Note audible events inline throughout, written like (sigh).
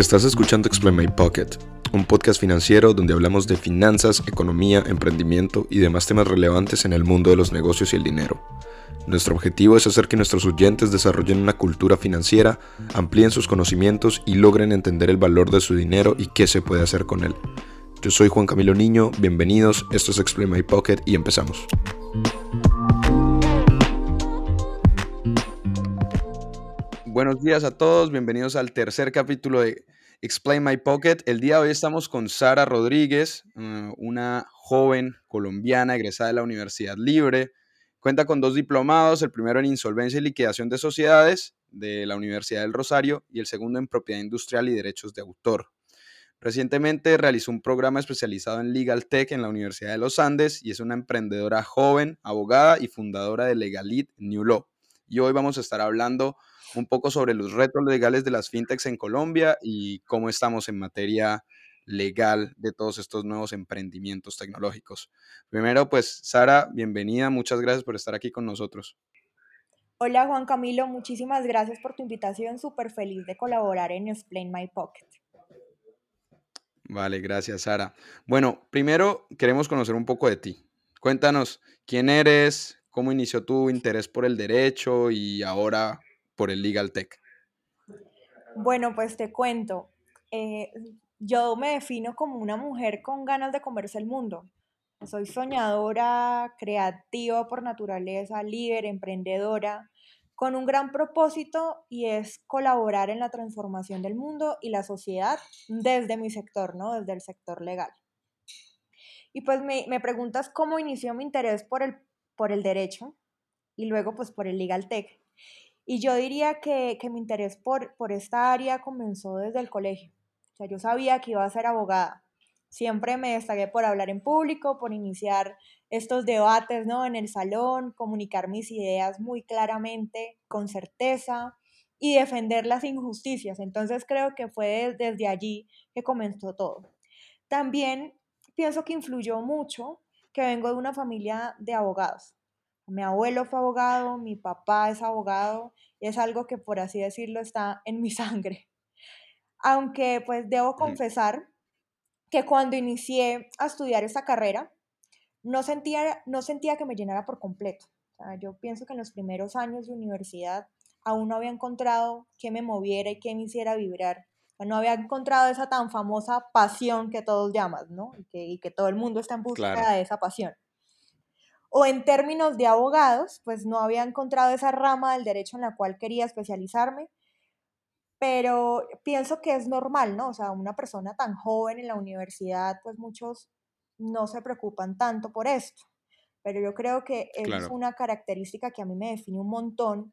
Estás escuchando Explain My Pocket, un podcast financiero donde hablamos de finanzas, economía, emprendimiento y demás temas relevantes en el mundo de los negocios y el dinero. Nuestro objetivo es hacer que nuestros oyentes desarrollen una cultura financiera, amplíen sus conocimientos y logren entender el valor de su dinero y qué se puede hacer con él. Yo soy Juan Camilo Niño, bienvenidos, esto es Explain My Pocket y empezamos. Buenos días a todos, bienvenidos al tercer capítulo de Explain My Pocket. El día de hoy estamos con Sara Rodríguez, uh, una joven colombiana egresada de la Universidad Libre. Cuenta con dos diplomados, el primero en insolvencia y liquidación de sociedades de la Universidad del Rosario y el segundo en propiedad industrial y derechos de autor. Recientemente realizó un programa especializado en Legal Tech en la Universidad de los Andes y es una emprendedora joven, abogada y fundadora de Legalit New Law. Y hoy vamos a estar hablando un poco sobre los retos legales de las fintechs en Colombia y cómo estamos en materia legal de todos estos nuevos emprendimientos tecnológicos. Primero, pues, Sara, bienvenida, muchas gracias por estar aquí con nosotros. Hola Juan Camilo, muchísimas gracias por tu invitación, súper feliz de colaborar en Explain My Pocket. Vale, gracias Sara. Bueno, primero queremos conocer un poco de ti. Cuéntanos quién eres, cómo inició tu interés por el derecho y ahora por el Legal Tech? Bueno, pues te cuento. Eh, yo me defino como una mujer con ganas de comerse el mundo. Soy soñadora, creativa por naturaleza, líder, emprendedora, con un gran propósito y es colaborar en la transformación del mundo y la sociedad desde mi sector, ¿no? Desde el sector legal. Y pues me, me preguntas cómo inició mi interés por el, por el derecho y luego pues por el legal tech. Y yo diría que, mi interés por, por esta área comenzó desde el colegio. O sea, yo sabía que iba a ser abogada. Siempre me destaqué por hablar en público, por iniciar estos debates ¿no? en el salón, comunicar mis ideas muy claramente, con certeza y defender las injusticias. Entonces creo que fue desde allí que comenzó todo. También pienso que influyó mucho que vengo de una familia de abogados. Mi abuelo fue abogado, mi papá es abogado, y es algo que por así decirlo está en mi sangre. Aunque pues debo confesar que cuando inicié a estudiar esta carrera, no sentía, no sentía que me llenara por completo. yo pienso que en los primeros años de universidad aún no había encontrado qué me moviera y qué me hiciera vibrar. no había encontrado esa tan famosa pasión que todos llaman, ¿no? Y que, todo el mundo está en busca de esa pasión o en términos de abogados, pues no había encontrado esa rama del derecho en la cual quería especializarme, pero pienso que es normal, ¿no? O sea, una persona tan joven en la universidad, pues muchos no se preocupan tanto por esto, pero yo creo que es una característica que a mí me define un montón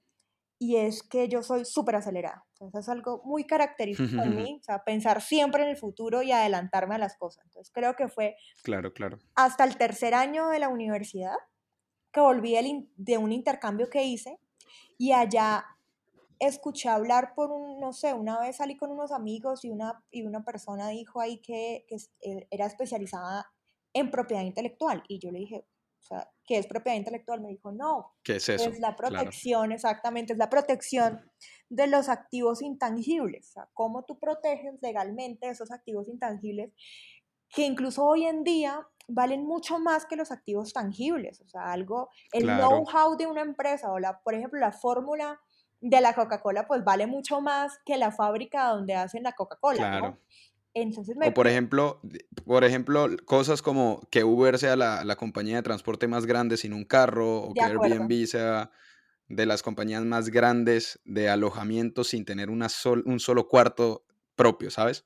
y es que yo soy súper acelerada. Entonces es algo muy característico en (laughs) mí, o sea, pensar siempre en el futuro y adelantarme a las cosas. Entonces creo que fue claro, claro. hasta el tercer año de la universidad que volví de un intercambio que hice y allá escuché hablar por un, no sé, una vez salí con unos amigos y una, y una persona dijo ahí que, que eh, era especializada en propiedad intelectual y yo le dije, o sea, ¿qué es propiedad intelectual? Me dijo, no. ¿Qué es eso? Es la protección, exactamente, es la protección de los activos intangibles. O sea, cómo tú proteges legalmente esos activos intangibles que incluso hoy en día valen mucho más que los activos tangibles. O sea, algo, el know-how de una empresa o, la, por ejemplo, la fórmula de la Coca-Cola, pues vale mucho más que la fábrica donde hacen la Coca-Cola. Claro. Entonces O por ejemplo, por ejemplo, cosas como que Uber sea la, compañía de transporte más grande sin un carro, o que Airbnb sea de las compañías más grandes de alojamiento sin tener una un solo cuarto propio, ¿sabes?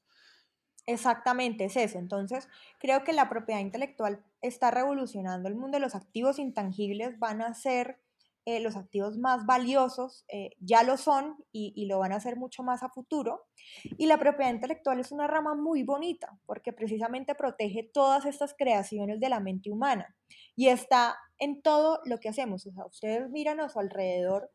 Exactamente, es eso. Entonces, creo que la propiedad intelectual está revolucionando el mundo los activos intangibles, van a ser eh, los activos más valiosos, eh, ya lo son y, lo van a hacer mucho más a futuro. Y la propiedad intelectual es una rama muy bonita porque precisamente protege todas estas creaciones de la mente humana y está en todo lo que hacemos. O sea, ustedes miran a su alrededor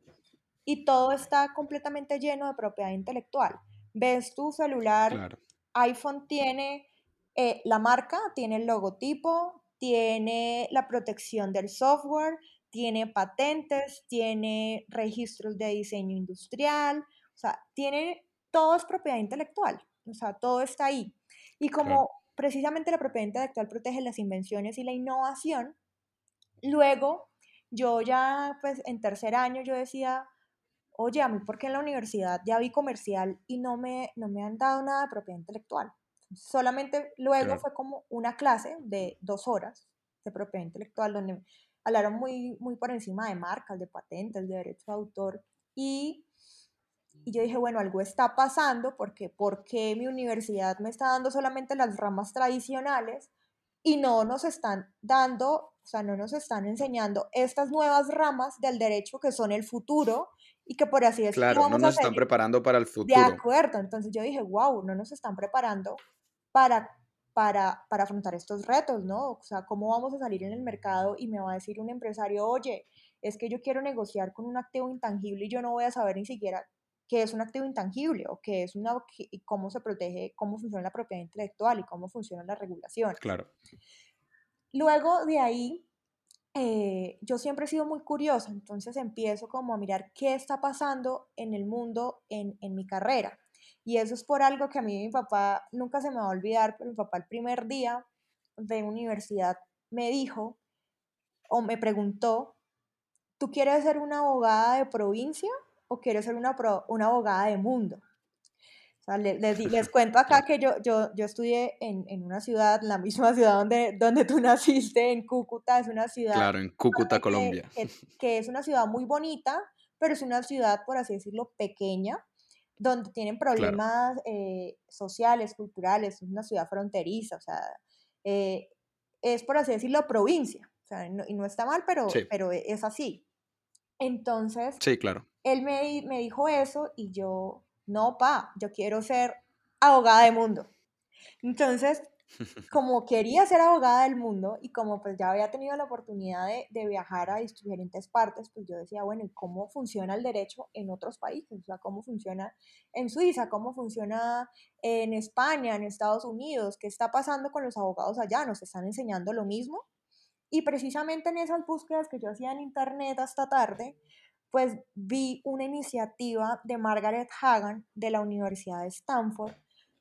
y todo está completamente lleno de propiedad intelectual. Ves tu celular, iPhone tiene eh, la marca, tiene el logotipo, tiene la protección del software, tiene patentes, tiene registros de diseño industrial, o sea, tiene todo es propiedad intelectual. o sea, todo está ahí. Y como precisamente la propiedad intelectual protege las invenciones y la innovación, luego yo ya, pues en tercer año yo decía, oye, a mí, ¿por qué en la universidad ya vi comercial y no me, no me han dado nada de propiedad intelectual? Solamente luego fue como una clase de dos horas de propiedad intelectual donde hablaron muy, muy por encima de marcas, de patentes, de derecho de autor y, y yo dije, bueno, algo está pasando porque ¿por qué mi universidad me está dando solamente las ramas tradicionales y no nos están dando, o sea, no nos están enseñando estas nuevas ramas del derecho que son el futuro y que por así decirlo claro, no nos están preparando para el futuro. De acuerdo, entonces yo dije, wow, no nos están preparando para, para, para afrontar estos retos, ¿no? O sea, ¿cómo vamos a salir en el mercado y me va a decir un empresario, oye, es que yo quiero negociar con un activo intangible y yo no voy a saber ni siquiera qué es un activo intangible o qué es una, y cómo se protege, cómo funciona la propiedad intelectual y cómo funciona la regulación. Claro. Luego de ahí, eh, yo siempre he sido muy curiosa, entonces empiezo como a mirar qué está pasando en el mundo en, en mi carrera. Y eso es por algo que a mí mi papá nunca se me va a olvidar, pero mi papá el primer día de universidad me dijo o me preguntó, ¿tú quieres ser una abogada de provincia o quieres ser una, una abogada de mundo? les, cuento acá que yo, yo, yo estudié en, en, una ciudad, la misma ciudad donde, donde tú (laughs) naciste, en Cúcuta, es una ciudad... Claro, en Cúcuta, Colombia. Que, es una ciudad muy bonita, pero es una ciudad, por así decirlo, pequeña, donde tienen problemas eh, sociales, culturales, es una ciudad fronteriza, o sea, eh, es, por así decirlo, provincia, o sea, y no está mal, pero, pero es así. Entonces, sí, claro. él me, me dijo eso y yo no, pa, yo quiero ser abogada del mundo. Entonces, como quería ser abogada del mundo y como pues ya había tenido la oportunidad de, viajar a diferentes partes, pues yo decía, bueno, ¿y cómo funciona el derecho en otros países? O sea, ¿cómo funciona en Suiza? ¿Cómo funciona en España, en Estados Unidos? ¿Qué está pasando con los abogados allá? ¿Nos están enseñando lo mismo? Y precisamente en esas búsquedas que yo hacía en internet hasta tarde, pues vi una iniciativa de Margaret Hagan de la Universidad de Stanford,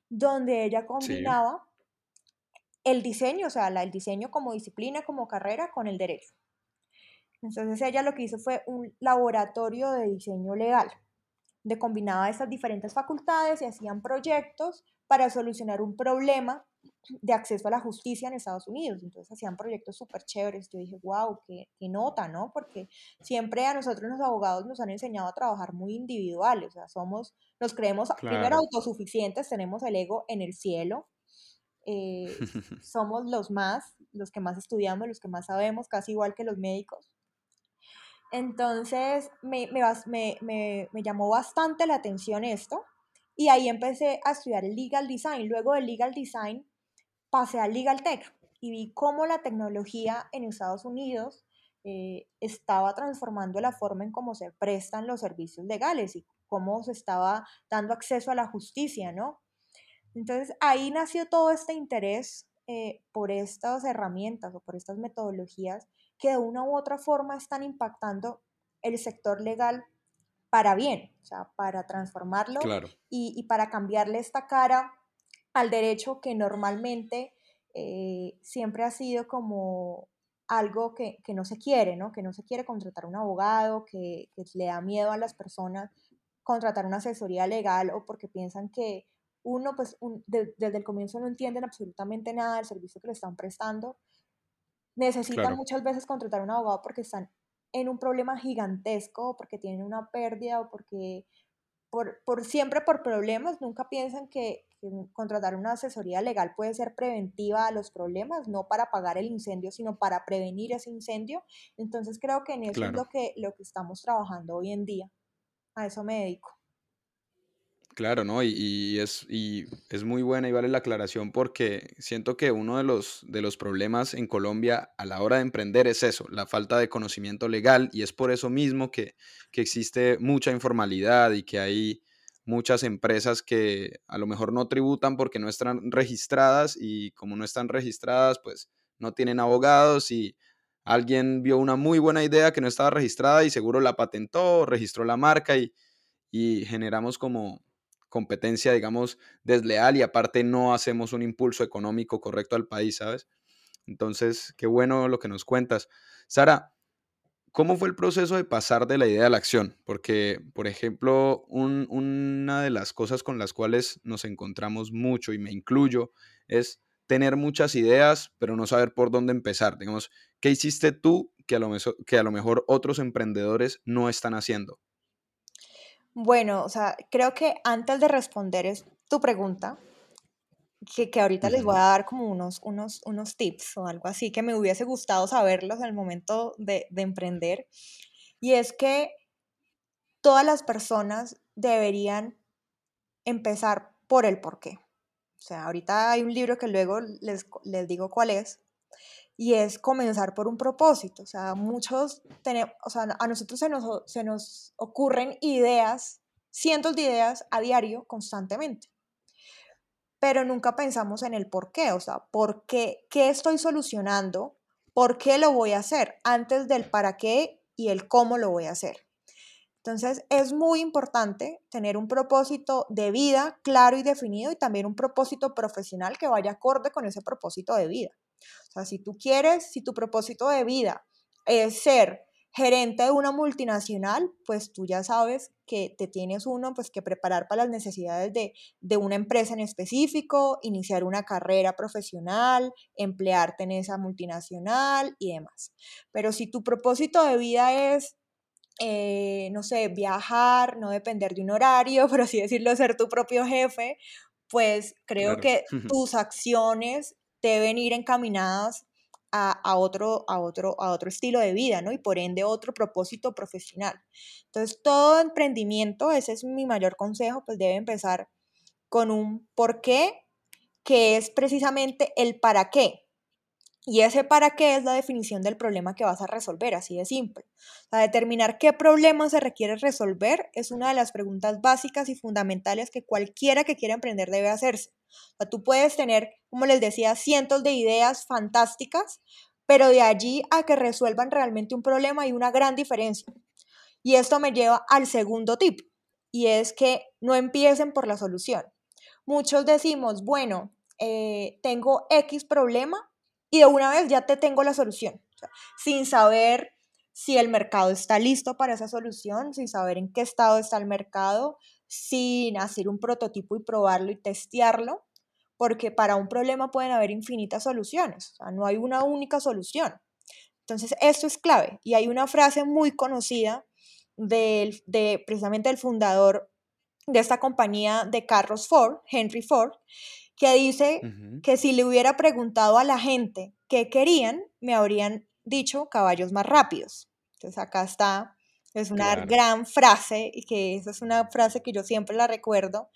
donde ella combinaba el diseño, o sea, el diseño como disciplina, como carrera, con el derecho. Entonces ella lo que hizo fue un laboratorio de diseño legal, de combinaba estas diferentes facultades y hacían proyectos para solucionar un problema de acceso a la justicia en Estados Unidos. Entonces hacían proyectos súper chéveres. Yo dije, wow, qué, qué, nota, ¿no? Porque siempre a nosotros los abogados nos han enseñado a trabajar muy individuales. O sea, somos, nos creemos primero autosuficientes, tenemos el ego en el cielo. Eh, (laughs) somos los más, los que más estudiamos, los que más sabemos, casi igual que los médicos. Entonces me, me, me, me llamó bastante la atención esto y ahí empecé a estudiar legal design. Luego del legal design pasé al Legal Tech y vi cómo la tecnología en Estados Unidos eh, estaba transformando la forma en cómo se prestan los servicios legales y cómo se estaba dando acceso a la justicia, ¿no? Entonces ahí nació todo este interés eh, por estas herramientas o por estas metodologías que de una u otra forma están impactando el sector legal para bien, o sea, para transformarlo y, y para cambiarle esta cara al derecho que normalmente eh, siempre ha sido como algo que, no se quiere, ¿no? Que no se quiere contratar un abogado, que, le da miedo a las personas contratar una asesoría legal o porque piensan que uno, pues, desde el comienzo no entienden absolutamente nada del servicio que le están prestando. Necesitan muchas veces contratar un abogado porque están en un problema gigantesco, porque tienen una pérdida o porque por, por siempre por problemas, nunca piensan que, contratar una asesoría legal puede ser preventiva a los problemas, no para apagar el incendio, sino para prevenir ese incendio. Entonces creo que en eso es lo que, lo que estamos trabajando hoy en día. A eso me dedico. Claro, ¿no? Y, es, y es muy buena y vale la aclaración porque siento que uno de los, de los problemas en Colombia a la hora de emprender es eso, la falta de conocimiento legal y es por eso mismo que, que existe mucha informalidad y que hay muchas empresas que a lo mejor no tributan porque no están registradas y como no están registradas, pues no tienen abogados y alguien vio una muy buena idea que no estaba registrada y seguro la patentó, registró la marca y, y generamos como, competencia, digamos, desleal y aparte no hacemos un impulso económico correcto al país, ¿sabes? Entonces, qué bueno lo que nos cuentas. Sara, ¿cómo fue el proceso de pasar de la idea a la acción? Porque, por ejemplo, una de las cosas con las cuales nos encontramos mucho, y me incluyo, es tener muchas ideas, pero no saber por dónde empezar. Digamos, ¿qué hiciste tú que a lo, que a lo mejor otros emprendedores no están haciendo? Bueno, o sea, creo que antes de responder tu pregunta, que, que ahorita les voy a dar como unos, unos, unos tips o algo así que me hubiese gustado saberlos el momento de, de emprender. Y es que todas las personas deberían empezar por el por qué. O sea, ahorita hay un libro que luego les, les digo cuál es, y es comenzar por un propósito. O sea, muchos tenemos, o sea, a nosotros se nos, se nos ocurren ideas, cientos de ideas a diario, constantemente pero nunca pensamos en el por qué, o sea, por qué, qué estoy solucionando, por qué lo voy a hacer, antes del para qué y el cómo lo voy a hacer. Entonces, es muy importante tener un propósito de vida claro y definido y también un propósito profesional que vaya acorde con ese propósito de vida. O sea, si tú quieres, si tu propósito de vida es ser gerente de una multinacional, pues tú ya sabes que te tienes uno pues que preparar para las necesidades de, de, una empresa en específico, iniciar una carrera profesional, emplearte en esa multinacional y demás. Pero si tu propósito de vida es, eh, no sé, viajar, no depender de un horario, (laughs) por así decirlo, ser tu propio jefe, pues creo que tus acciones deben ir encaminadas a, otro, a, otro, a otro estilo de vida, ¿no? Y por ende otro propósito profesional. Entonces, todo emprendimiento, ese es mi mayor consejo, pues debe empezar con un por qué, que es precisamente el para qué. Y ese para qué es la definición del problema que vas a resolver, así de simple. O sea, determinar qué problema se requiere resolver es una de las preguntas básicas y fundamentales que cualquiera que quiera emprender debe hacerse. O tú puedes tener, como les decía, cientos de ideas fantásticas, pero de allí a que resuelvan realmente un problema hay una gran diferencia. Y esto me lleva al segundo tip, y es que no empiecen por la solución. Muchos decimos, bueno, eh, tengo X problema, y de una vez ya te tengo la solución, sin saber si el mercado está listo para esa solución, sin saber en qué estado está el mercado, sin hacer un prototipo y probarlo y testearlo, porque para un problema pueden haber infinitas soluciones, o sea, no hay una única solución. Entonces, esto es clave. Y hay una frase muy conocida del, de precisamente el fundador de esta compañía de carros Ford, Henry Ford, que dice que si le hubiera preguntado a la gente qué querían, me habrían dicho caballos más rápidos. Entonces acá está, es una gran frase y que esa es una frase que yo siempre la recuerdo,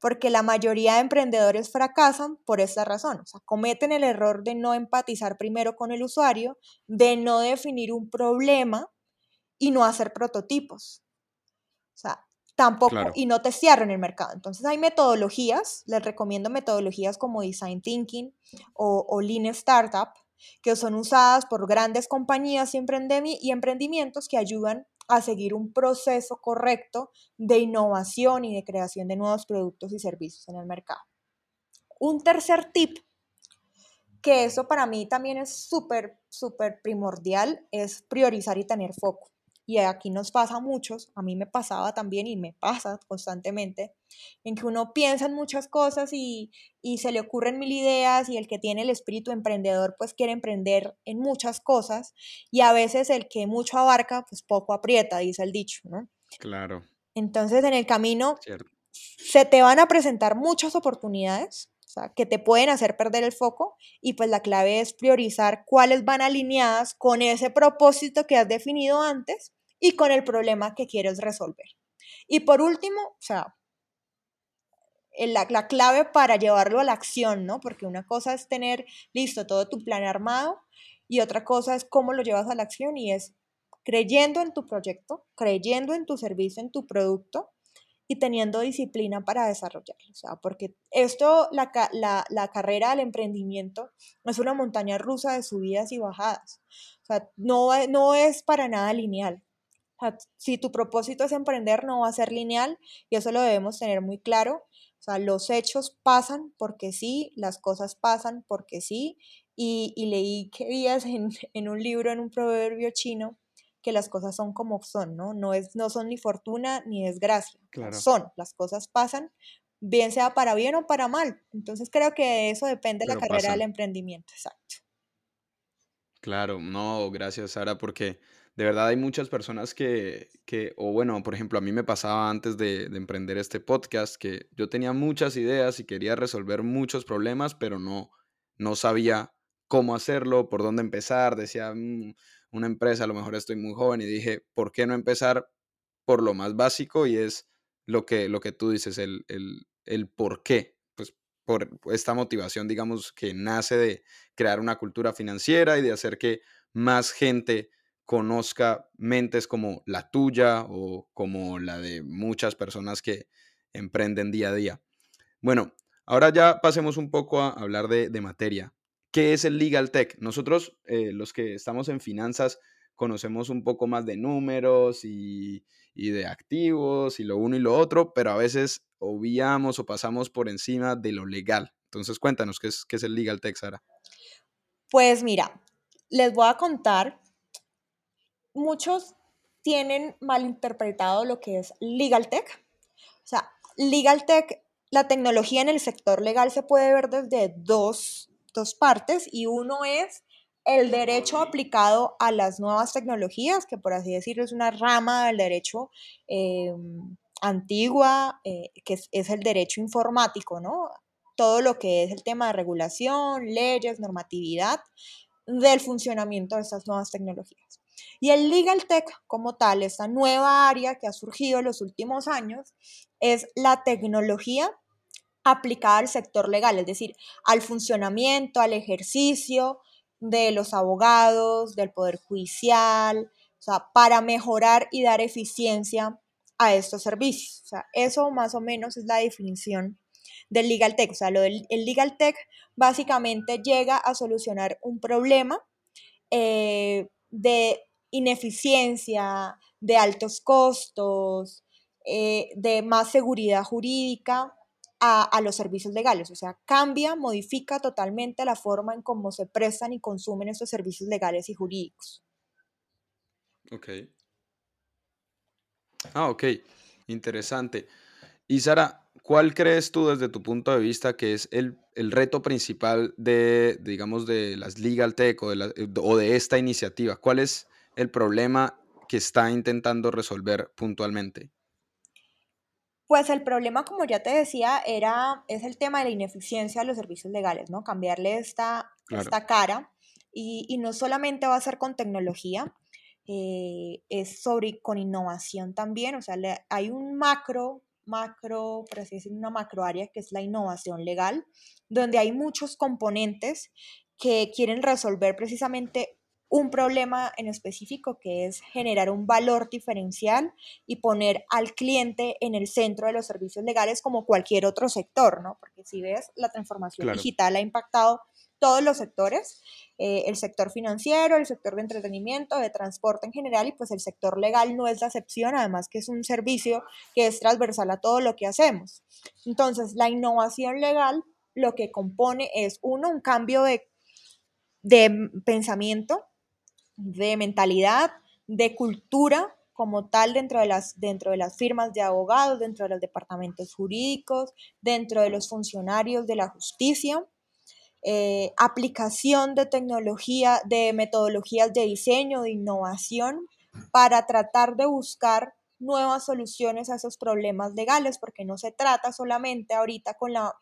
porque la mayoría de emprendedores fracasan por esta razón, o sea, cometen el error de no empatizar primero con el usuario, de no definir un problema y no hacer prototipos. O sea, tampoco, y no te en el mercado. Entonces hay metodologías, les recomiendo metodologías como Design Thinking o, Lean Startup, que son usadas por grandes compañías y, y emprendimientos que ayudan a seguir un proceso correcto de innovación y de creación de nuevos productos y servicios en el mercado. Un tercer tip, que eso para mí también es súper, súper primordial, es priorizar y tener foco y aquí nos pasa a muchos, a mí me pasaba también y me pasa constantemente, en que uno piensa en muchas cosas y, se le ocurren mil ideas y el que tiene el espíritu emprendedor pues quiere emprender en muchas cosas y a veces el que mucho abarca pues poco aprieta, dice el dicho, ¿no? Claro. Entonces en el camino se te van a presentar muchas oportunidades, o sea, que te pueden hacer perder el foco y pues la clave es priorizar cuáles van alineadas con ese propósito que has definido antes y con el problema que quieres resolver. Y por último, o sea, la, la, clave para llevarlo a la acción, ¿no? Porque una cosa es tener listo todo tu plan armado y otra cosa es cómo lo llevas a la acción y es creyendo en tu proyecto, creyendo en tu servicio, en tu producto y teniendo disciplina para desarrollarlo. O sea, porque esto, la, la, la carrera del emprendimiento es una montaña rusa de subidas y bajadas. O sea, no, no es para nada lineal si tu propósito es emprender, no va a ser lineal y eso lo debemos tener muy claro. O sea, los hechos pasan porque sí, las cosas pasan porque sí. Y, leí que días en, (laughs) en, un libro, en un proverbio chino, que las cosas son como son, ¿no? No, es, no son ni fortuna ni desgracia. Son, las cosas pasan, bien sea para bien o para mal. Entonces creo que eso depende de la carrera del emprendimiento, exacto. Claro, no, gracias Sara, porque de verdad hay muchas personas que, que o bueno, por ejemplo, a mí me pasaba antes de, de, emprender este podcast que yo tenía muchas ideas y quería resolver muchos problemas, pero no, no sabía cómo hacerlo, por dónde empezar, decía mm, una empresa, a lo mejor estoy muy joven y dije, ¿por qué no empezar por lo más básico? Y es lo que, lo que tú dices, el, el, el por qué, pues por esta motivación, digamos, que nace de crear una cultura financiera y de hacer que más gente conozca mentes como la tuya o como la de muchas personas que emprenden día a día. Bueno, ahora ya pasemos un poco a hablar de, materia. ¿Qué es el Legal Tech? Nosotros, eh, los que estamos en finanzas, conocemos un poco más de números y, y, de activos y lo uno y lo otro, pero a veces obviamos o pasamos por encima de lo legal. Entonces, cuéntanos, ¿qué es, qué es el Legal Tech, Sara? Pues mira, les voy a contar muchos tienen malinterpretado lo que es legal tech. O sea, legal tech, la tecnología en el sector legal se puede ver desde dos, dos partes y uno es el derecho aplicado a las nuevas tecnologías, que por así decirlo es una rama del derecho eh, antigua, que es, es, el derecho informático, ¿no? Todo lo que es el tema de regulación, leyes, normatividad del funcionamiento de estas nuevas tecnologías. Y el legal tech como tal, esta nueva área que ha surgido en los últimos años, es la tecnología aplicada al sector legal, es decir, al funcionamiento, al ejercicio de los abogados, del poder judicial, o sea, para mejorar y dar eficiencia a estos servicios. O sea, eso más o menos es la definición del legal tech. O sea, lo del, el legal tech básicamente llega a solucionar un problema eh, de ineficiencia, de altos costos, eh, de más seguridad jurídica a, los servicios legales. O sea, cambia, modifica totalmente la forma en cómo se prestan y consumen estos servicios legales y jurídicos. Ok. Ah, ok. Interesante. Y Sara, ¿cuál crees tú desde tu punto de vista que es el, reto principal de, digamos, de las Legal Tech o de, o de esta iniciativa? ¿Cuál es el problema que está intentando resolver puntualmente? Pues el problema, como ya te decía, era, es el tema de la ineficiencia de los servicios legales, ¿no? Cambiarle esta, esta cara. Y, no solamente va a ser con tecnología, eh, es sobre con innovación también. O sea, hay un macro, macro, por así decirlo, una macro área que es la innovación legal, donde hay muchos componentes que quieren resolver precisamente un problema en específico que es generar un valor diferencial y poner al cliente en el centro de los servicios legales como cualquier otro sector, ¿no? Porque si ves, la transformación digital ha impactado todos los sectores, eh, el sector financiero, el sector de entretenimiento, de transporte en general, y pues el sector legal no es la excepción, además que es un servicio que es transversal a todo lo que hacemos. Entonces, la innovación legal lo que compone es, uno, un cambio de, de pensamiento, de mentalidad, de cultura como tal dentro de las, dentro de las firmas de abogados, dentro de los departamentos jurídicos, dentro de los funcionarios de la justicia, eh, aplicación de tecnología, de metodologías de diseño, de innovación, para tratar de buscar nuevas soluciones a esos problemas legales, porque no se trata solamente ahorita con la,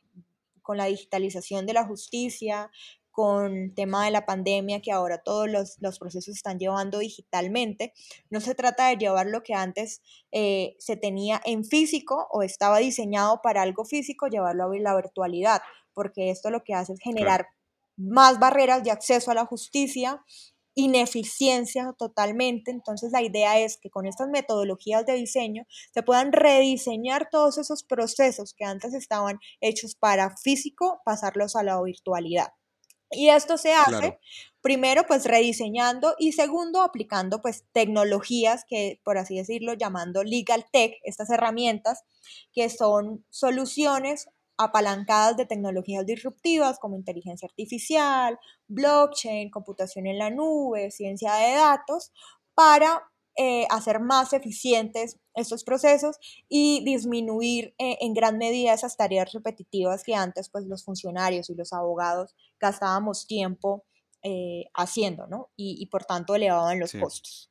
con la digitalización de la justicia, con tema de la pandemia, que ahora todos los, procesos se están llevando digitalmente. No se trata de llevar lo que antes eh, se tenía en físico o estaba diseñado para algo físico, llevarlo a la virtualidad, porque esto lo que hace es generar más barreras de acceso a la justicia, ineficiencia totalmente. Entonces la idea es que con estas metodologías de diseño se puedan rediseñar todos esos procesos que antes estaban hechos para físico, pasarlos a la virtualidad. Y esto se hace primero pues rediseñando y segundo aplicando pues tecnologías que por así decirlo llamando legal tech, estas herramientas que son soluciones apalancadas de tecnologías disruptivas como inteligencia artificial, blockchain, computación en la nube, ciencia de datos, para eh, hacer más eficientes estos procesos y disminuir eh, en gran medida esas tareas repetitivas que antes pues los funcionarios y los abogados gastábamos tiempo eh, haciendo, ¿no? Y, por tanto elevaban los costos.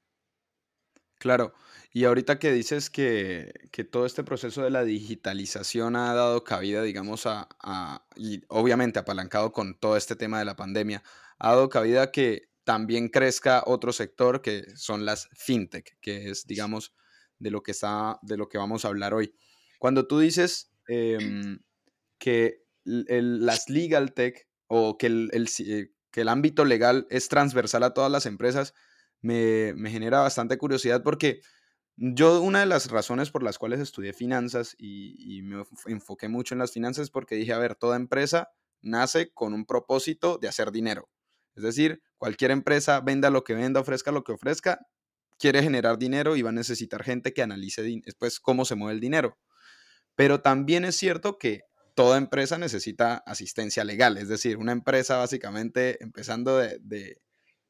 Claro, y ahorita que dices que, todo este proceso de la digitalización ha dado cabida, digamos, a, y obviamente apalancado con todo este tema de la pandemia, ha dado cabida que también crezca otro sector que son las fintech, que es, digamos, de lo que, está, de lo que vamos a hablar hoy. Cuando tú dices em, que las legal tech o que el, eh, que el ámbito legal es transversal a todas las empresas, me, me genera bastante curiosidad porque yo una de las razones por las cuales estudié finanzas y, y, me enfoqué mucho en las finanzas es porque dije, a ver, toda empresa nace con un propósito de hacer dinero. Es decir, cualquier empresa, venda lo que venda, ofrezca lo que ofrezca, quiere generar dinero y va a necesitar gente que analice después cómo se mueve el dinero. Pero también es cierto que toda empresa necesita asistencia legal. Es decir, una empresa básicamente, empezando de,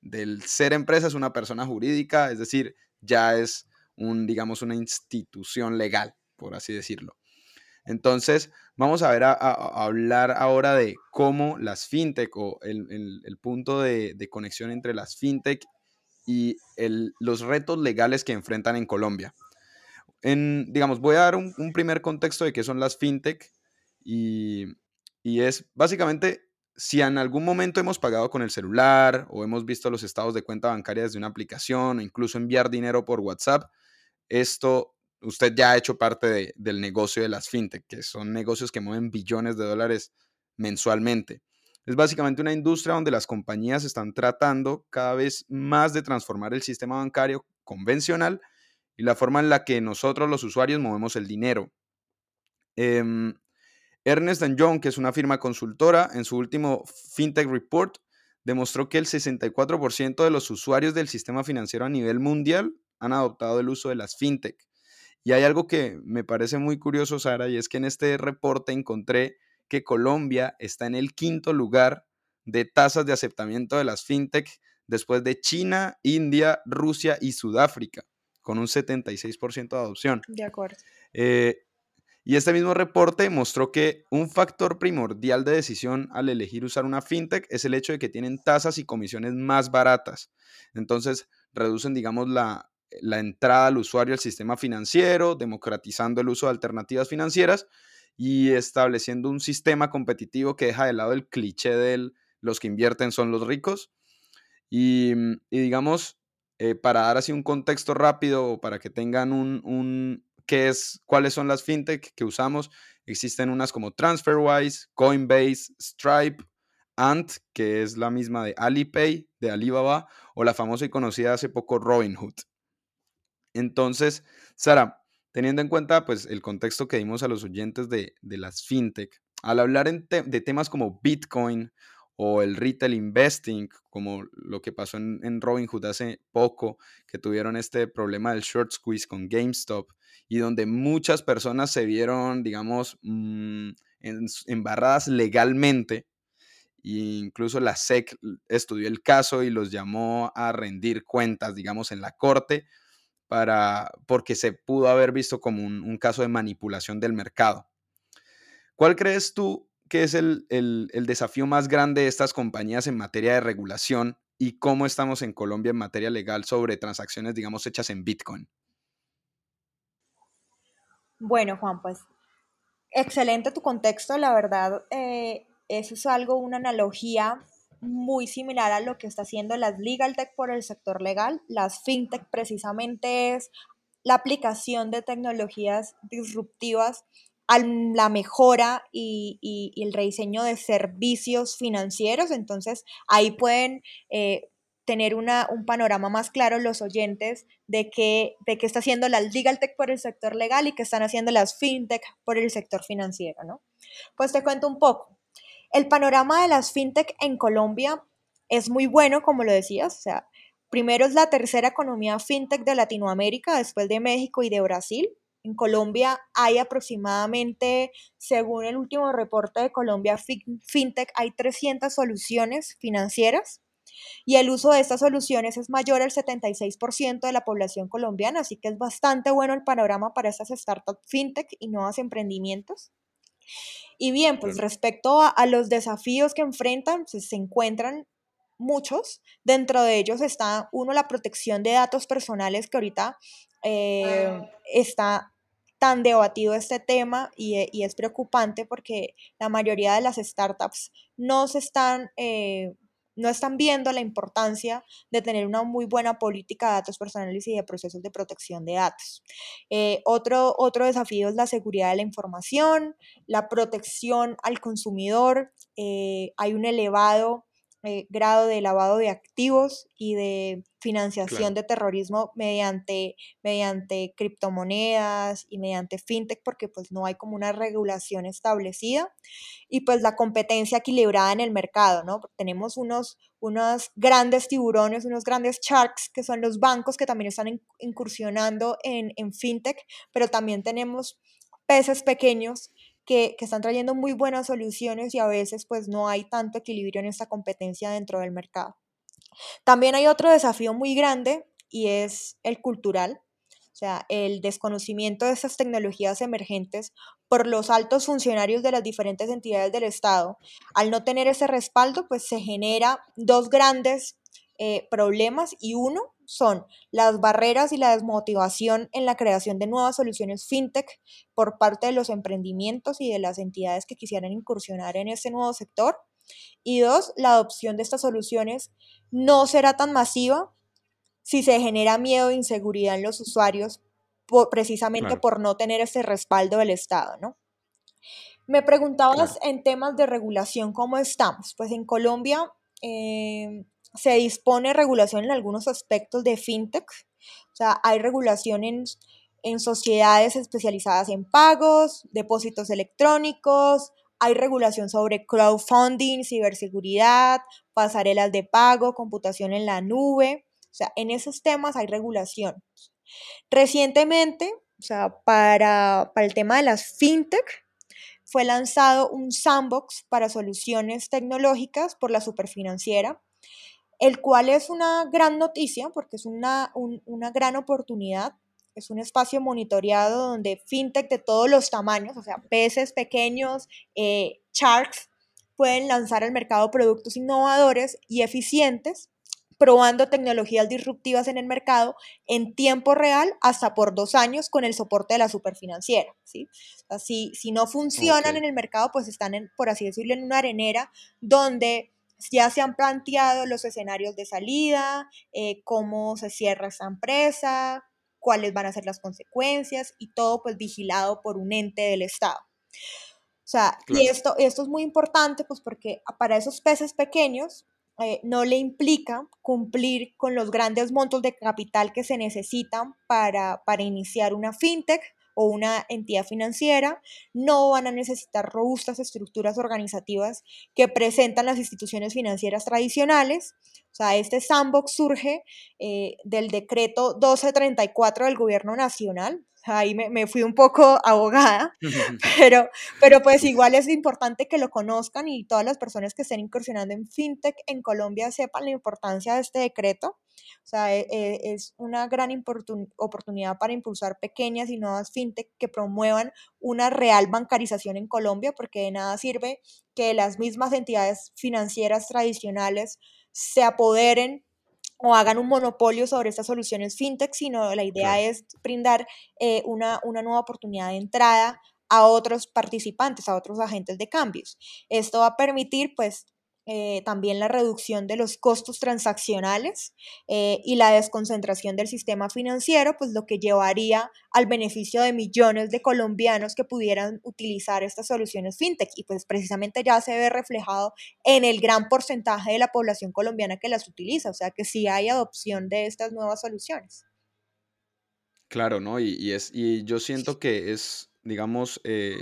del ser empresa, es una persona jurídica, es decir, ya es un, digamos, una institución legal, por así decirlo. Entonces, vamos a ver a, hablar ahora de cómo las fintech o el, punto de, conexión entre las fintech y los retos legales que enfrentan en Colombia. En, digamos, voy a dar un, primer contexto de qué son las fintech y, y es básicamente si en algún momento hemos pagado con el celular o hemos visto los estados de cuenta bancaria desde una aplicación o incluso enviar dinero por WhatsApp, esto usted ya ha hecho parte del negocio de las fintech, que son negocios que mueven billones de dólares mensualmente. Es básicamente una industria donde las compañías están tratando cada vez más de transformar el sistema bancario convencional y la forma en la que nosotros los usuarios movemos el dinero. Em, Ernest Young, que es una firma consultora, en su último FinTech Report demostró que el 64% de los usuarios del sistema financiero a nivel mundial han adoptado el uso de las fintech. Y hay algo que me parece muy curioso, Sara, y es que en este reporte encontré que Colombia está en el quinto lugar de tasas de aceptamiento de las fintech después de China, India, Rusia y Sudáfrica, con un 76% de adopción. De acuerdo. Eh, y este mismo reporte mostró que un factor primordial de decisión al elegir usar una fintech es el hecho de que tienen tasas y comisiones más baratas. Entonces, reducen, digamos, la, la entrada al usuario al sistema financiero, democratizando el uso de alternativas financieras y estableciendo un sistema competitivo que deja de lado el cliché de los que invierten son los ricos. Y, digamos, eh, para dar así un contexto rápido, para que tengan un, qué es, cuáles son las fintech que usamos, existen unas como TransferWise, Coinbase, Stripe, Ant, que es la misma de Alipay, de Alibaba, o la famosa y conocida hace poco Robinhood. Entonces, Sara, teniendo en cuenta pues, el contexto que dimos a los oyentes de, las fintech, al hablar de temas como Bitcoin o el retail investing, como lo que pasó en, Robinhood hace poco, que tuvieron este problema del short squeeze con GameStop y donde muchas personas se vieron, digamos, mm, embarradas legalmente. E incluso la SEC estudió el caso y los llamó a rendir cuentas, digamos, en la corte para, porque se pudo haber visto como un, caso de manipulación del mercado. ¿Cuál crees tú que es el, desafío más grande de estas compañías en materia de regulación y cómo estamos en Colombia en materia legal sobre transacciones, digamos, hechas en Bitcoin? Bueno, Juan, pues excelente tu contexto, la verdad, eh, eso es algo, una analogía muy similar a lo que está haciendo las legal tech por el sector legal. Las fintech precisamente es la aplicación de tecnologías disruptivas a la mejora y, el rediseño de servicios financieros. Entonces, ahí pueden eh, tener una, un panorama más claro los oyentes de qué, de qué está haciendo las legal tech por el sector legal y qué están haciendo las fintech por el sector financiero, ¿no? Pues te cuento un poco. El panorama de las fintech en Colombia es muy bueno, como lo decías, o sea, primero es la tercera economía fintech de Latinoamérica, después de México y de Brasil. En Colombia hay aproximadamente, según el último reporte de Colombia FinTech, hay 300 soluciones financieras y el uso de estas soluciones es mayor al 76% de la población colombiana, así que es bastante bueno el panorama para estas startups fintech y nuevos emprendimientos. Y bien, pues respecto a, los desafíos que enfrentan, pues, se encuentran muchos. Dentro de ellos está, uno, la protección de datos personales, que ahorita eh, está tan debatido este tema y, y, es preocupante porque la mayoría de las startups no se están eh, no están viendo la importancia de tener una muy buena política de datos personales y de procesos de protección de datos. Eh, otro, otro desafío es la seguridad de la información, la protección al consumidor. Eh, hay un elevado eh, grado de lavado de activos y de financiación de terrorismo mediante, mediante criptomonedas y mediante fintech porque pues no hay como una regulación establecida y pues la competencia equilibrada en el mercado, ¿no? Tenemos unos, unos grandes tiburones, unos grandes sharks que son los bancos que también están incursionando en, en fintech, pero también tenemos peces pequeños que, están trayendo muy buenas soluciones y a veces pues no hay tanto equilibrio en esta competencia dentro del mercado. También hay otro desafío muy grande y es el cultural, o sea, el desconocimiento de estas tecnologías emergentes por los altos funcionarios de las diferentes entidades del Estado. Al no tener ese respaldo, pues se genera dos grandes eh, problemas y uno son las barreras y la desmotivación en la creación de nuevas soluciones fintech por parte de los emprendimientos y de las entidades que quisieran incursionar en ese nuevo sector. Y dos, la adopción de estas soluciones no será tan masiva si se genera miedo e inseguridad en los usuarios precisamente por no tener ese respaldo del Estado, ¿no? Me preguntabas en temas de regulación, ¿cómo estamos? Pues en Colombia eh, se dispone regulación en algunos aspectos de fintech, o sea, hay regulación en, sociedades especializadas en pagos, depósitos electrónicos, hay regulación sobre crowdfunding, ciberseguridad, pasarelas de pago, computación en la nube, o sea, en esos temas hay regulación. Recientemente, o sea, para, para el tema de las fintech, fue lanzado un sandbox para soluciones tecnológicas por la superfinanciera, el cual es una gran noticia porque es una, una gran oportunidad. Es un espacio monitoreado donde fintech de todos los tamaños, o sea, peces pequeños, eh, sharks, pueden lanzar al mercado productos innovadores y eficientes, probando tecnologías disruptivas en el mercado en tiempo real hasta por dos años con el soporte de la superfinanciera. ¿sí? si, no funcionan en el mercado, pues están, en, por así decirlo, en una arenera donde ya se han planteado los escenarios de salida, eh, cómo se cierra esta empresa, cuáles van a ser las consecuencias y todo pues vigilado por un ente del Estado. O sea, y esto, esto es muy importante pues porque para esos peces pequeños eh, no le implica cumplir con los grandes montos de capital que se necesitan para, para iniciar una fintech o una entidad financiera, no van a necesitar robustas estructuras organizativas que presentan las instituciones financieras tradicionales. O sea, este sandbox surge eh, del decreto 1234 del gobierno nacional, ahí me, fui un poco abogada, (laughs) pero, pero pues igual es importante que lo conozcan y todas las personas que estén incursionando en fintech en Colombia sepan la importancia de este decreto. O sea, e, e, es una gran oportunidad para impulsar pequeñas y nuevas fintech que promuevan una real bancarización en Colombia, porque de nada sirve que las mismas entidades financieras tradicionales se apoderen o hagan un monopolio sobre estas soluciones fintech, sino la idea es brindar eh, una, una nueva oportunidad de entrada a otros participantes, a otros agentes de cambios. Esto va a permitir, pues, eh, también la reducción de los costos transaccionales eh, y la desconcentración del sistema financiero, pues lo que llevaría al beneficio de millones de colombianos que pudieran utilizar estas soluciones fintech y pues precisamente ya se ve reflejado en el gran porcentaje de la población colombiana que las utiliza, o sea que sí hay adopción de estas nuevas soluciones. Claro, ¿no? Y, es, y yo siento que es, digamos, eh,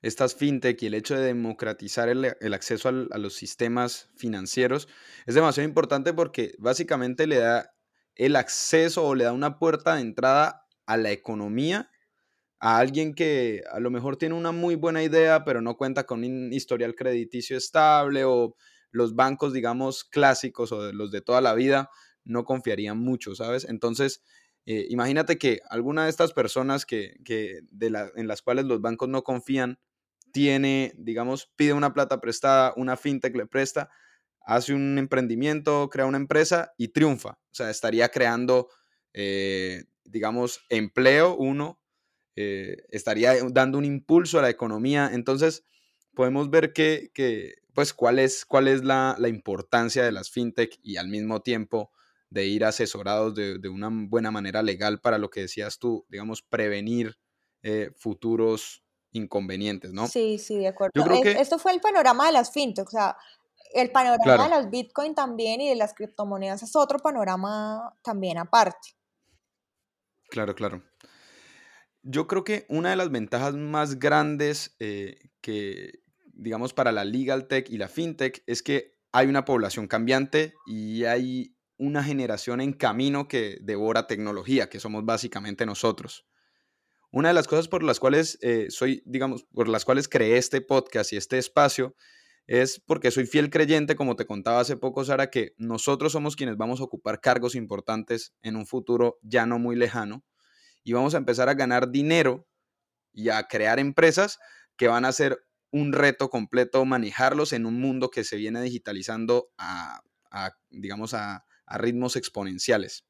estas fintech y el hecho de democratizar el, acceso a los sistemas financieros es demasiado importante porque básicamente le da el acceso o le da una puerta de entrada a la economía a alguien que a lo mejor tiene una muy buena idea, pero no cuenta con un historial crediticio estable o los bancos, digamos, clásicos o los de toda la vida no confiarían mucho, ¿sabes? Entonces, eh, imagínate que alguna de estas personas que, que de la, en las cuales los bancos no confían tiene, digamos, pide una plata prestada, una fintech le presta, hace un emprendimiento, crea una empresa y triunfa. O sea, estaría creando, eh, digamos, empleo uno, eh, estaría dando un impulso a la economía. Entonces, podemos ver que, pues, cuál es, cuál es la, la, importancia de las fintech y al mismo tiempo de ir asesorados de, de, una buena manera legal para lo que decías tú, digamos, prevenir eh, futuros inconvenientes, ¿no? Sí, sí, de acuerdo. Yo creo Es, que, esto fue el panorama de las fintech, o sea, el panorama de claro, las Bitcoin también y de las criptomonedas es otro panorama también aparte. claro, claro. Yo creo que una de las ventajas más grandes eh, que, digamos, para la legal tech y la fintech es que hay una población cambiante y hay una generación en camino que devora tecnología, que somos básicamente nosotros. Una de las cosas por las cuales eh, soy, digamos, por las cuales creé este podcast y este espacio es porque soy fiel creyente, como te contaba hace poco, Sara, que nosotros somos quienes vamos a ocupar cargos importantes en un futuro ya no muy lejano y vamos a empezar a ganar dinero y a crear empresas que van a ser un reto completo manejarlos en un mundo que se viene digitalizando a, digamos, a, a, ritmos exponenciales.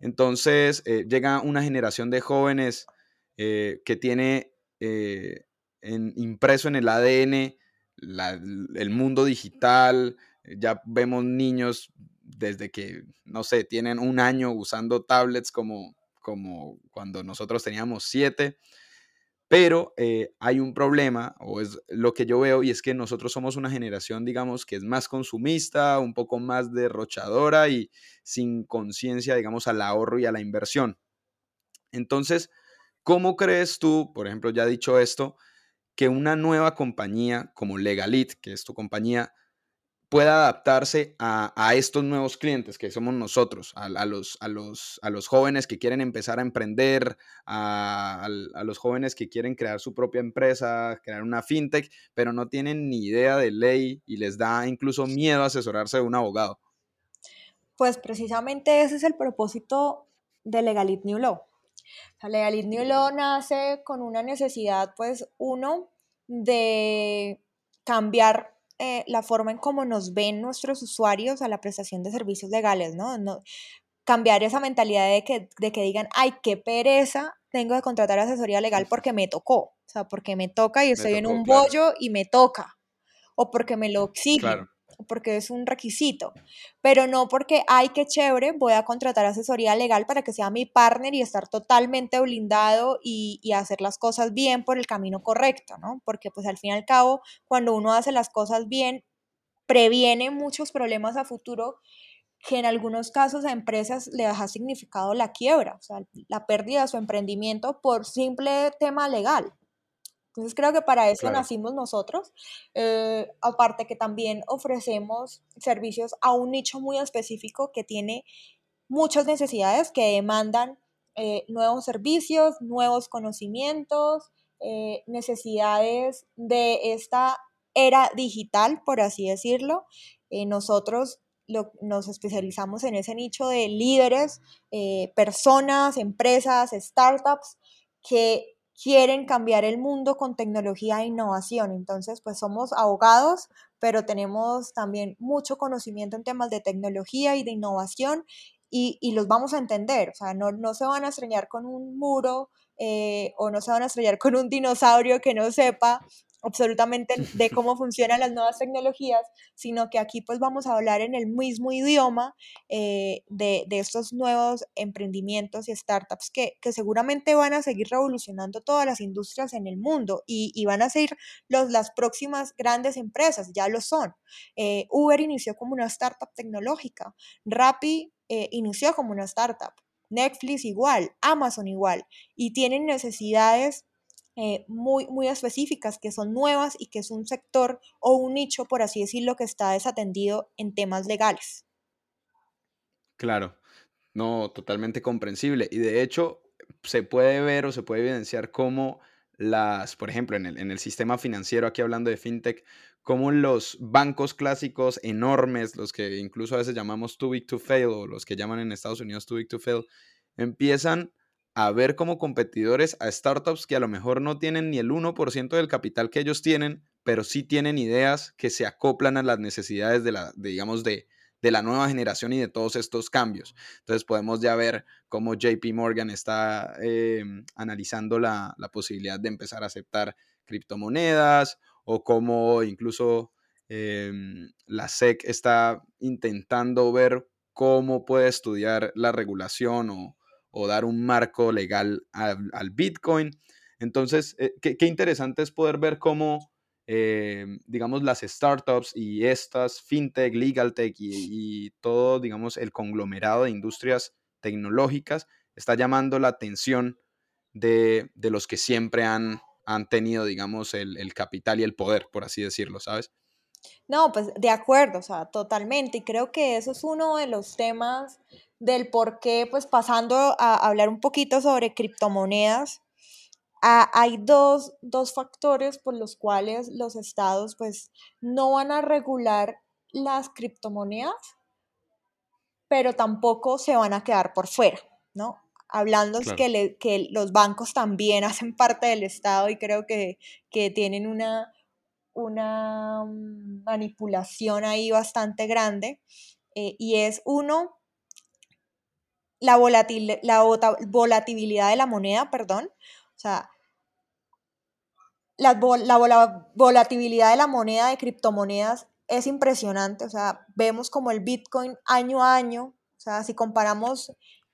Entonces, eh, llega una generación de jóvenes eh, que tiene eh, impreso en el ADN el mundo digital, ya vemos niños desde que, no sé, tienen un año usando tablets como, como cuando nosotros teníamos siete, pero eh, hay un problema, o es lo que yo veo, y es que nosotros somos una generación, digamos, que es más consumista, un poco más derrochadora y sin conciencia, digamos, al ahorro y a la inversión. Entonces, ¿cómo crees tú, por ejemplo, ya dicho esto, que una nueva compañía como Legalit, que es tu compañía, pueda adaptarse a, estos nuevos clientes que somos nosotros, a los jóvenes que quieren empezar a emprender, a, a, los jóvenes que quieren crear su propia empresa, crear una fintech, pero no tienen ni idea de ley y les da incluso miedo asesorarse de un abogado. Pues precisamente ese es el propósito de Legalit New Law. La Legalit New Law nace con una necesidad, pues, uno, de cambiar eh, la forma en cómo nos ven nuestros usuarios a la prestación de servicios legales, ¿no? no cambiar esa mentalidad de que, de que digan, ay, qué pereza, tengo que contratar asesoría legal porque me tocó, o sea, porque me toca y estoy tocó, en un claro. bollo y me toca, o porque me lo exigen. Claro porque es un requisito, pero no porque, ay, qué chévere, voy a contratar asesoría legal para que sea mi partner y estar totalmente blindado y, hacer las cosas bien por el camino correcto, ¿no? Porque pues al fin y al cabo, cuando uno hace las cosas bien, previene muchos problemas a futuro que en algunos casos a empresas le ha significado la quiebra, o sea, la pérdida de su emprendimiento por simple tema legal. Entonces creo que para eso claro. nacimos nosotros. Eh, aparte que también ofrecemos servicios a un nicho muy específico que tiene muchas necesidades que demandan eh, nuevos servicios, nuevos conocimientos, eh, necesidades de esta era digital, por así decirlo. nosotros lo, nos especializamos en ese nicho de líderes, personas, empresas, startups que quieren cambiar el mundo con tecnología e innovación. Entonces, pues somos abogados, pero tenemos también mucho conocimiento en temas de tecnología y de innovación y, y los vamos a entender. O sea, no, no se van a estrellar con un muro eh, o no se van a estrellar con un dinosaurio que no sepa absolutamente (laughs) de cómo funcionan las nuevas tecnologías, sino que aquí pues vamos a hablar en el mismo idioma eh, de, de, estos nuevos emprendimientos y startups que, que, seguramente van a seguir revolucionando todas las industrias en el mundo y, y van a ser los, las próximas grandes empresas, ya lo son. Eh, Uber inició como una startup tecnológica, Rappi eh, inició como una startup, Netflix igual, Amazon igual, y tienen necesidades eh, muy, muy específicas, que son nuevas y que es un sector o un nicho, por así decirlo, que está desatendido en temas legales. Claro, no, totalmente comprensible. Y de hecho, se puede ver o se puede evidenciar cómo las, por ejemplo, en el, en el sistema financiero, aquí hablando de fintech, cómo los bancos clásicos enormes, los que incluso a veces llamamos too big to fail o los que llaman en Estados Unidos too big to fail, empiezan a ver como competidores a startups que a lo mejor no tienen ni el 1% del capital que ellos tienen, pero sí tienen ideas que se acoplan a las necesidades de la, digamos, de, de la nueva generación y de todos estos cambios. Entonces podemos ya ver cómo JP Morgan está eh, analizando la, la, posibilidad de empezar a aceptar criptomonedas o cómo incluso eh, la SEC está intentando ver cómo puede estudiar la regulación o, o dar un marco legal al, Bitcoin. Entonces, eh, qué, qué, interesante es poder ver cómo eh, digamos, las startups y estas, fintech, legal tech y, y, todo, digamos, el conglomerado de industrias tecnológicas está llamando la atención de, de los que siempre han, han tenido, digamos, el, el, capital y el poder, por así decirlo, ¿sabes? No, pues de acuerdo, o sea, totalmente. Y creo que eso es uno de los temas del por qué, pues pasando a hablar un poquito sobre criptomonedas, hay dos, dos, factores por los cuales los estados pues no van a regular las criptomonedas, pero tampoco se van a quedar por fuera, ¿no? Hablando claro. que, le, que, los bancos también (laughs) hacen parte del estado y creo que, que tienen una, una manipulación ahí bastante grande. Eh, y es uno, la, volatil, la volatilidad de la moneda, perdón. O sea, la, la, la, volatilidad de la moneda de criptomonedas es impresionante, o sea, vemos como el Bitcoin año a año, o sea, si comparamos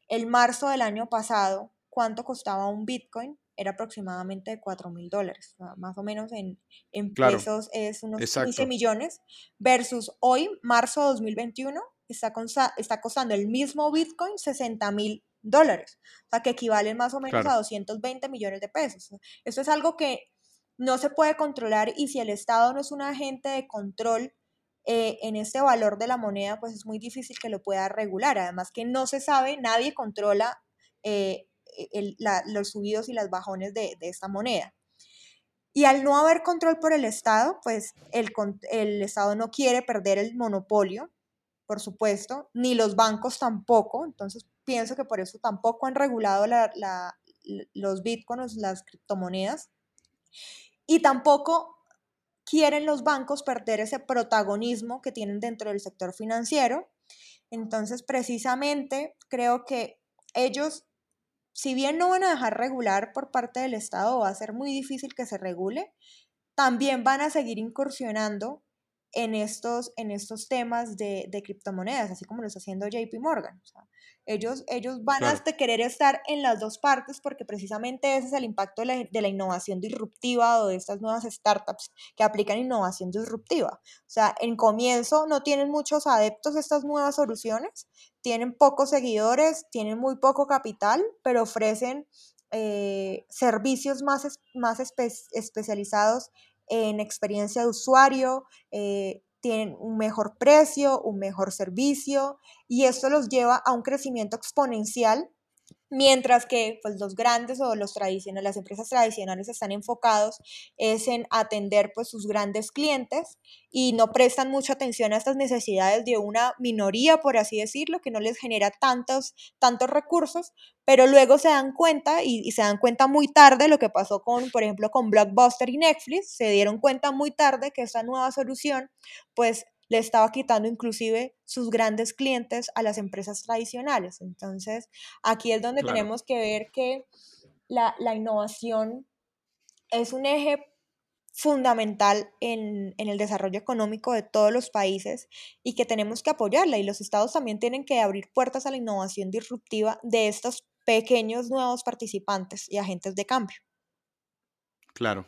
el marzo del año pasado, cuánto costaba un Bitcoin, era aproximadamente de 4 mil dólares, o sea, más o menos en, en claro, pesos es unos exacto. 15 millones, versus hoy, marzo de 2021, está, está costando el mismo Bitcoin 60 mil dólares, o sea, que equivalen más o menos claro. a 220 millones de pesos. Eso es algo que no se puede controlar y si el Estado no es un agente de control eh, en este valor de la moneda, pues es muy difícil que lo pueda regular. Además que no se sabe, nadie controla eh, el, la, los subidos y las bajones de, de, esta moneda. Y al no haber control por el Estado, pues el, el Estado no quiere perder el monopolio, por supuesto, ni los bancos tampoco. Entonces pienso que por eso tampoco han regulado la, la, los bitcoins, las criptomonedas. Y tampoco quieren los bancos perder ese protagonismo que tienen dentro del sector financiero. Entonces, precisamente, creo que ellos, si bien no van a dejar regular por parte del Estado, va a ser muy difícil que se regule, también van a seguir incursionando en estos, en estos temas de, de criptomonedas, así como lo está haciendo JP Morgan. O sea, ellos, ellos van claro. a querer estar en las dos partes porque precisamente ese es el impacto de la, de la, innovación disruptiva o de estas nuevas startups que aplican innovación disruptiva. O sea, en comienzo no tienen muchos adeptos estas nuevas soluciones, tienen pocos seguidores, tienen muy poco capital, pero ofrecen eh, servicios más, más espe especializados en experiencia de usuario, eh, tienen un mejor precio, un mejor servicio y esto los lleva a un crecimiento exponencial Mientras que pues, los grandes o los tradicionales, las empresas tradicionales están enfocados es en atender pues, sus grandes clientes y no prestan mucha atención a estas necesidades de una minoría, por así decirlo, que no les genera tantos, tantos recursos, pero luego se dan cuenta y, y se dan cuenta muy tarde lo que pasó con, por ejemplo, con Blockbuster y Netflix, se dieron cuenta muy tarde que esta nueva solución pues le estaba quitando inclusive sus grandes clientes a las empresas tradicionales. Entonces, aquí es donde claro. tenemos que ver que la, la, innovación es un eje fundamental en, en, el desarrollo económico de todos los países y que tenemos que apoyarla y los estados también tienen que abrir puertas a la innovación disruptiva de estos pequeños nuevos participantes y agentes de cambio. Claro,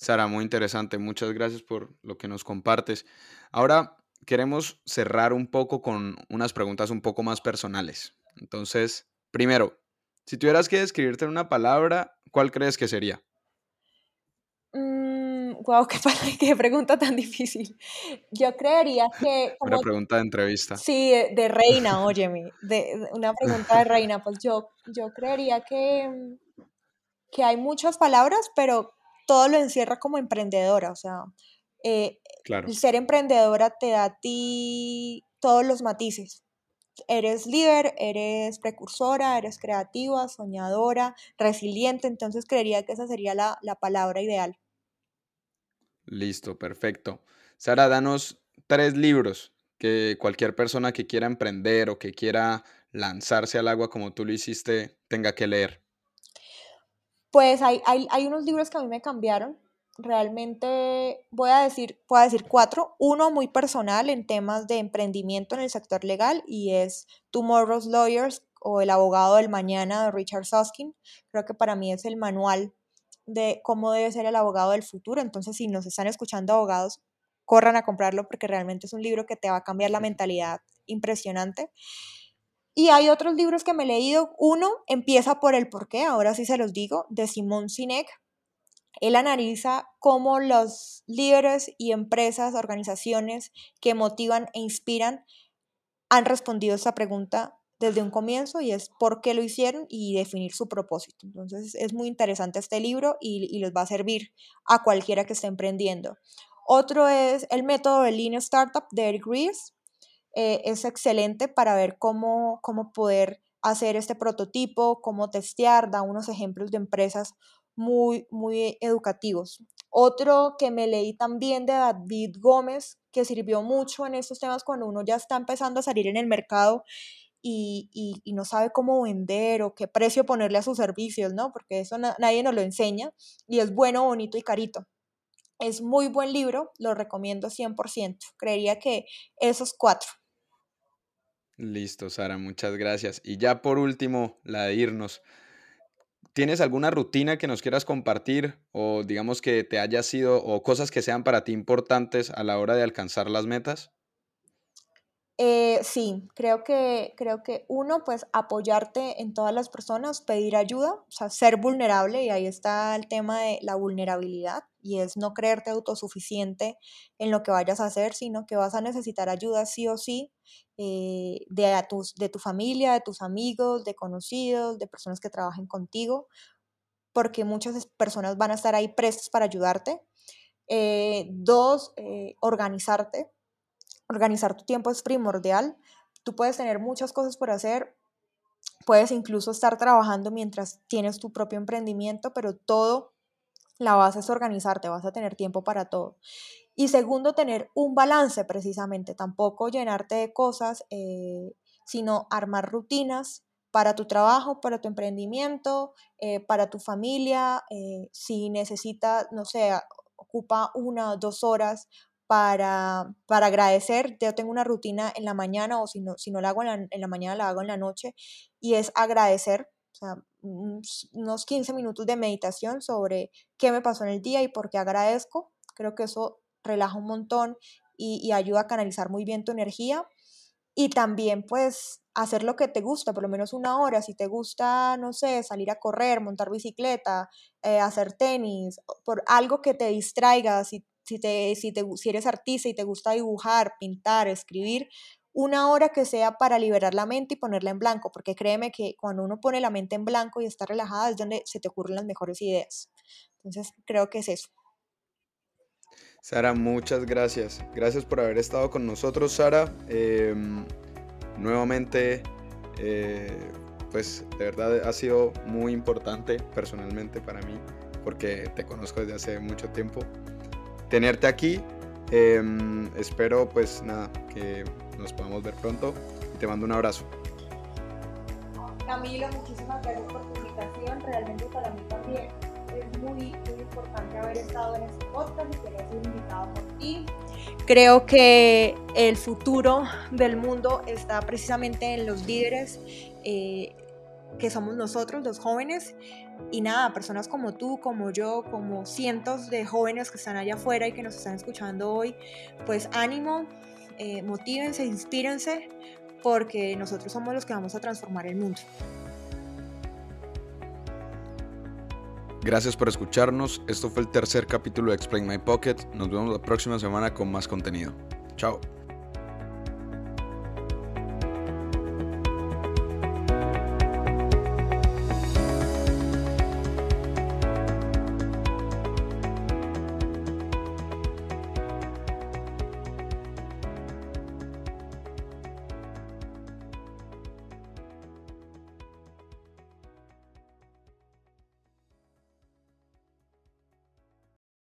Sara, muy interesante. Muchas gracias por lo que nos compartes. Ahora queremos cerrar un poco con unas preguntas un poco más personales. Entonces, primero, si tuvieras que describirte en una palabra, ¿cuál crees que sería? wow, (laughs) qué, qué, pregunta tan difícil. Yo creería que... una pregunta de entrevista. Sí, de, reina, (laughs) óyeme, de, una pregunta de (laughs) reina. Pues yo, yo creería que, que hay muchas palabras, pero todo lo encierra como emprendedora. O sea, eh, ser emprendedora te da a ti todos los matices. Eres líder, eres precursora, eres creativa, soñadora, resiliente, entonces creería que esa sería la, la palabra ideal. Listo, perfecto. Sara, danos tres libros que cualquier persona que quiera emprender o que quiera lanzarse al agua como tú lo hiciste tenga que leer. Pues hay, hay, unos libros que a mí me cambiaron. Realmente voy a decir, voy a decir cuatro. Uno muy personal en temas de emprendimiento en el sector legal y es Tomorrow's Lawyers o El abogado del mañana de Richard Susskind. Creo que para mí es el manual de cómo debe ser el abogado del futuro. Entonces, si nos están escuchando abogados, corran a comprarlo porque realmente es un libro que te va a cambiar la mentalidad impresionante. Y hay otros libros que me he leído. Uno empieza por el porqué, ahora sí se los digo, de Simón Sinek. Él analiza cómo los líderes y empresas, organizaciones que motivan e inspiran han respondido a esta pregunta desde un comienzo y es por qué lo hicieron y definir su propósito. Entonces es muy interesante este libro y, les va a servir a cualquiera que esté emprendiendo. Otro es el método de Lean Startup de Eric Ries. Eh, es excelente para ver cómo, cómo poder hacer este prototipo, cómo testear, da unos ejemplos de empresas muy, muy educativos. Otro que me leí también de David Gómez, que sirvió mucho en estos temas cuando uno ya está empezando a salir en el mercado y, no sabe cómo vender o qué precio ponerle a sus servicios, ¿no? Porque eso nadie nos lo enseña y es bueno, bonito y carito. Es muy buen libro, lo recomiendo 100%. Creería que esos cuatro. Listo, Sara, muchas gracias. Y ya por último, la de irnos. ¿Tienes alguna rutina que nos quieras compartir o digamos que te haya sido o cosas que sean para ti importantes a la hora de alcanzar las metas? Eh, sí, creo que, creo que uno, pues apoyarte en todas las personas, pedir ayuda, o sea, ser vulnerable, y ahí está el tema de la vulnerabilidad, y es no creerte autosuficiente en lo que vayas a hacer, sino que vas a necesitar ayuda sí o sí eh, de, a tus, de tu familia, de tus amigos, de conocidos, de personas que trabajen contigo, porque muchas personas van a estar ahí prestas para ayudarte. Eh, dos, organizarte organizar tu tiempo es primordial. Tú puedes tener muchas cosas por hacer, puedes incluso estar trabajando mientras tienes tu propio emprendimiento, pero todo la base es organizarte, vas a tener tiempo para todo. Y segundo, tener un balance precisamente, tampoco llenarte de cosas, eh, sino armar rutinas para tu trabajo, para tu emprendimiento, eh, para tu familia, eh, si necesitas, no sé, ocupa una o dos horas para, para agradecer. Yo tengo una rutina en la mañana o si no, si no la hago en la, mañana, la hago en la noche y es agradecer. O sea, unos 15 minutos de meditación sobre qué me pasó en el día y por qué agradezco. Creo que eso relaja un montón y, y ayuda a canalizar muy bien tu energía. Y también pues hacer lo que te gusta, por lo menos una hora. Si te gusta, no sé, salir a correr, montar bicicleta, eh, hacer tenis, por algo que te distraiga, si si, te, si, te, si eres artista y te gusta dibujar, pintar, escribir, una hora que sea para liberar la mente y ponerla en blanco, porque créeme que cuando uno pone la mente en blanco y está relajada es donde se te ocurren las mejores ideas. Entonces, creo que es eso. Sara, muchas gracias. Gracias por haber estado con nosotros, Sara. Em, nuevamente, eh, pues de verdad ha sido muy importante personalmente para mí, porque te conozco desde hace mucho tiempo tenerte aquí. Em, espero pues nada, que nos podamos ver pronto y te mando un abrazo. Camilo, muchísimas gracias por tu invitación. Realmente para mí también es muy, muy importante haber estado en este podcast y quería ser invitado por ti. Creo que el futuro del mundo está precisamente en los líderes. Eh, que somos nosotros, los jóvenes. Y nada, personas como tú, como yo, como cientos de jóvenes que están allá afuera y que nos están escuchando hoy, pues ánimo, eh, motívense, inspírense, porque nosotros somos los que vamos a transformar el mundo. Gracias por escucharnos. Esto fue el tercer capítulo de Explain My Pocket. Nos vemos la próxima semana con más contenido. Chao.